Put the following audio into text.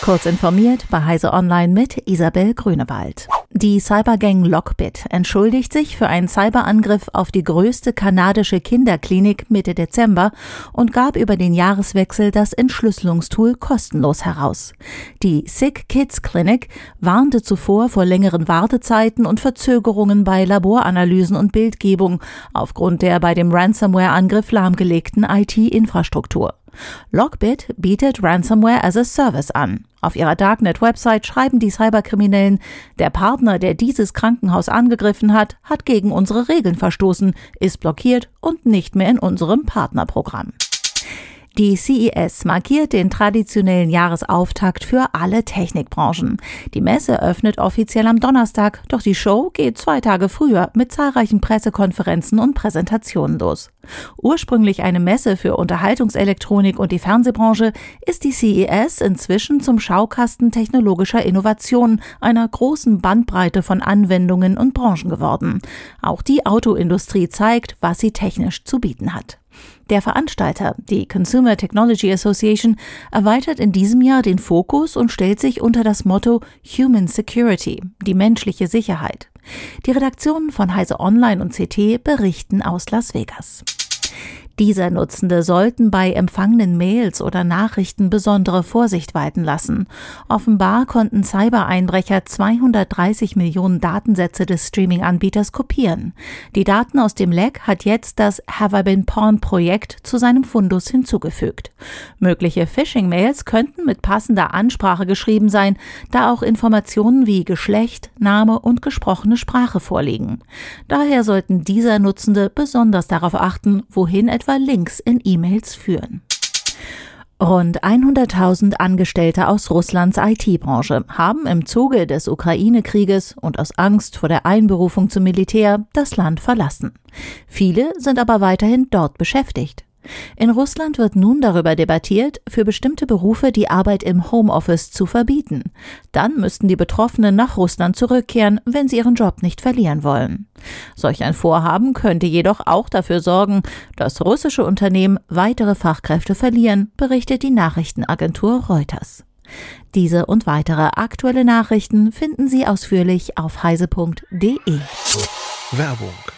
Kurz informiert bei Heise Online mit Isabel Grünewald. Die Cybergang Lockbit entschuldigt sich für einen Cyberangriff auf die größte kanadische Kinderklinik Mitte Dezember und gab über den Jahreswechsel das Entschlüsselungstool kostenlos heraus. Die Sick Kids Clinic warnte zuvor vor längeren Wartezeiten und Verzögerungen bei Laboranalysen und Bildgebung aufgrund der bei dem Ransomware-Angriff lahmgelegten IT-Infrastruktur. Lockbit bietet Ransomware as a Service an. Auf ihrer Darknet-Website schreiben die Cyberkriminellen, der Partner, der dieses Krankenhaus angegriffen hat, hat gegen unsere Regeln verstoßen, ist blockiert und nicht mehr in unserem Partnerprogramm. Die CES markiert den traditionellen Jahresauftakt für alle Technikbranchen. Die Messe öffnet offiziell am Donnerstag, doch die Show geht zwei Tage früher mit zahlreichen Pressekonferenzen und Präsentationen los. Ursprünglich eine Messe für Unterhaltungselektronik und die Fernsehbranche ist die CES inzwischen zum Schaukasten technologischer Innovationen einer großen Bandbreite von Anwendungen und Branchen geworden. Auch die Autoindustrie zeigt, was sie technisch zu bieten hat. Der Veranstalter, die Consumer Technology Association, erweitert in diesem Jahr den Fokus und stellt sich unter das Motto Human Security, die menschliche Sicherheit. Die Redaktionen von Heise Online und CT berichten aus Las Vegas. Dieser Nutzende sollten bei empfangenen Mails oder Nachrichten besondere Vorsicht walten lassen. Offenbar konnten Cybereinbrecher 230 Millionen Datensätze des Streaming-Anbieters kopieren. Die Daten aus dem Leck hat jetzt das Have I Been Porn Projekt zu seinem Fundus hinzugefügt. Mögliche Phishing-Mails könnten mit passender Ansprache geschrieben sein, da auch Informationen wie Geschlecht, Name und gesprochene Sprache vorliegen. Daher sollten dieser Nutzende besonders darauf achten, wohin etwa etwa Links in E-Mails führen. Rund 100.000 Angestellte aus Russlands IT-Branche haben im Zuge des Ukraine-Krieges und aus Angst vor der Einberufung zum Militär das Land verlassen. Viele sind aber weiterhin dort beschäftigt. In Russland wird nun darüber debattiert, für bestimmte Berufe die Arbeit im Homeoffice zu verbieten. Dann müssten die Betroffenen nach Russland zurückkehren, wenn sie ihren Job nicht verlieren wollen. Solch ein Vorhaben könnte jedoch auch dafür sorgen, dass russische Unternehmen weitere Fachkräfte verlieren, berichtet die Nachrichtenagentur Reuters. Diese und weitere aktuelle Nachrichten finden Sie ausführlich auf heise.de. Werbung